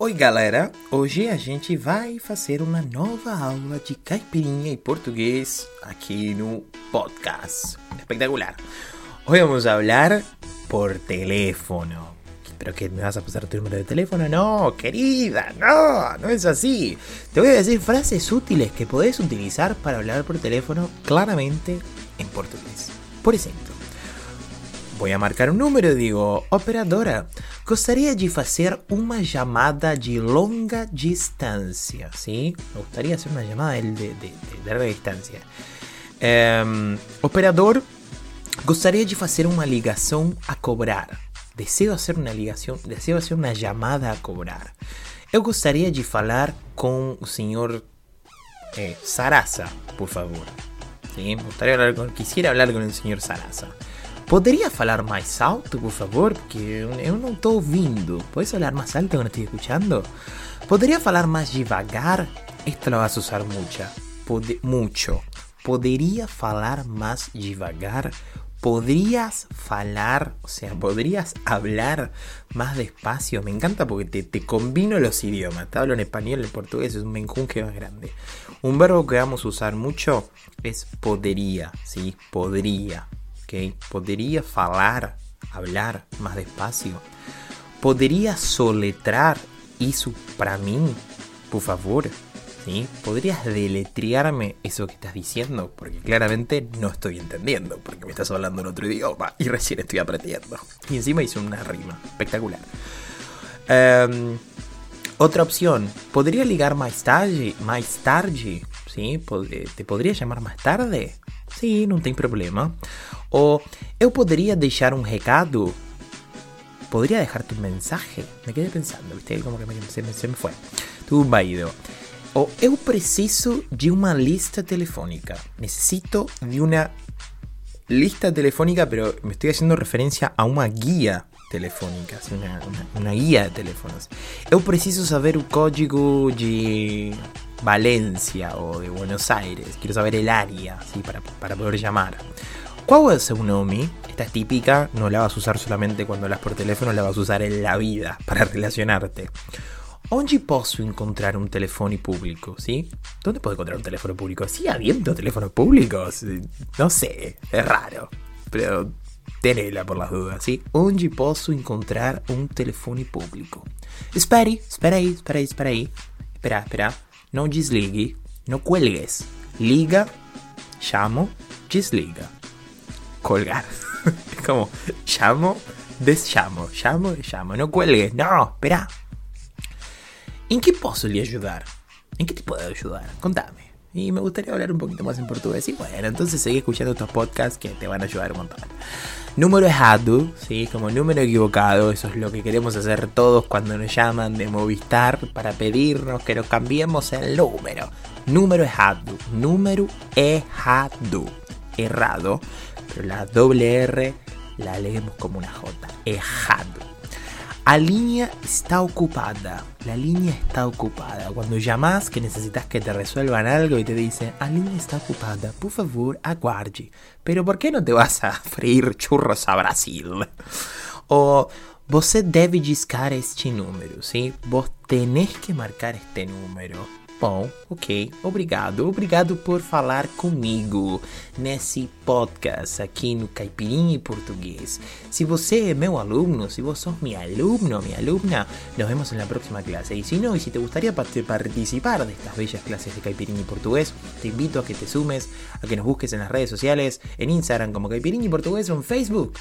Oi galera, hoje a gente vai fazer uma nova aula de caipirinha em português aqui no podcast. Espectacular. Hoy vamos a hablar por teléfono. ¿Pero que me vas a pasar tu número de teléfono? No, querida, no, no es así. Te voy a decir frases útiles que podés utilizar para hablar por teléfono claramente en portugués. Por ejemplo, voy a marcar un número y digo, operadora, Gostaria de fazer uma chamada de longa distância, ¿sí? Me gustaría hacer una llamada de, de, de, de larga distancia. Um, operador, gostaria de fazer uma ligação a cobrar. Deseo hacer uma ligação, deseo hacer uma chamada a cobrar. Eu gostaria de falar com o senhor eh, Sarasa, por favor. ¿Sí? Me gustaría hablar con, quisiera hablar con el señor Sarasa. ¿Podría falar más alto, por favor? Porque eu não estou ouvindo. ¿Puedes hablar más alto cuando estoy escuchando? ¿Podría falar más devagar? Esto lo vas a usar mucho. Mucho. ¿Podría falar más devagar? ¿Podrías falar, o sea, podrías hablar más despacio? Me encanta porque te, te combino los idiomas. Te hablo en español, en portugués, es un menjunje más grande. Un verbo que vamos a usar mucho es podría, ¿sí? Podría. ¿Ok? Podría falar, hablar más despacio. Podría soletrar eso para mí, por favor. ¿Sí? ¿Podrías deletrearme eso que estás diciendo? Porque claramente no estoy entendiendo, porque me estás hablando en otro idioma y recién estoy aprendiendo. Y encima hice una rima, espectacular. Um, otra opción, ¿podría ligar más tarde? Más tarde, ¿sí? ¿Te podría llamar más tarde? Sí, não tem problema. Ou eu poderia deixar um recado? Podría dejarte un mensaje. Me quedé pensando, ¿viste? Como que me, se, me, se me fue. Tuve un vaído. O eu preciso de uma lista telefónica. Necesito de una lista telefónica, pero me estoy haciendo referencia a una guía telefónica, una guía de teléfonos. Eu preciso saber o código de Valencia o de Buenos Aires. Quiero saber el área, ¿sí? para, para poder llamar. ¿Cuál es su nombre? Esta es típica, no la vas a usar solamente cuando hablas por teléfono, la vas a usar en la vida para relacionarte. ¿Dónde puedo encontrar un teléfono público? ¿Sí? ¿Dónde puedo encontrar un teléfono público? ¿Sí habiendo teléfonos públicos? No sé, es raro. Pero tenela por las dudas, ¿sí? ¿Dónde puedo encontrar un teléfono público? Espere, espera ahí, espera ahí, espera ahí. Espera, espera. No desligue, no cuelgues. Liga, llamo, desliga. Colgar. es como, llamo, desllamo, llamo, llamo. No cuelgues, no, espera. ¿En qué puedo ayudar? ¿En qué te puedo ayudar? Contame. Y me gustaría hablar un poquito más en portugués. Y bueno, entonces seguí escuchando estos podcasts que te van a ayudar un montón. Número errado, ¿sí? como número equivocado, eso es lo que queremos hacer todos cuando nos llaman de Movistar para pedirnos que nos cambiemos el número. Número errado, número errado, errado, pero la doble R la leemos como una J, errado. La línea está ocupada. La línea está ocupada. Cuando llamas que necesitas que te resuelvan algo y te dicen, la línea está ocupada, por favor, aguarde. Pero ¿por qué no te vas a freír churros a Brasil? O você debe discar este número, ¿sí? Vos tenés que marcar este número. Bom, ok, obrigado. Obrigado por falar comigo nesse podcast aqui no Caipirinha em Português. Se você é meu aluno, se vos sos mi alumno, mi alumna, nos vemos en la próxima clase. Y si no, y si te gustaría participar de estas bellas clases de Caipirinha y Portugués, te invito a que te sumes, a que nos busques en las redes sociales, en Instagram como Caipirinha y Portugués o en Facebook.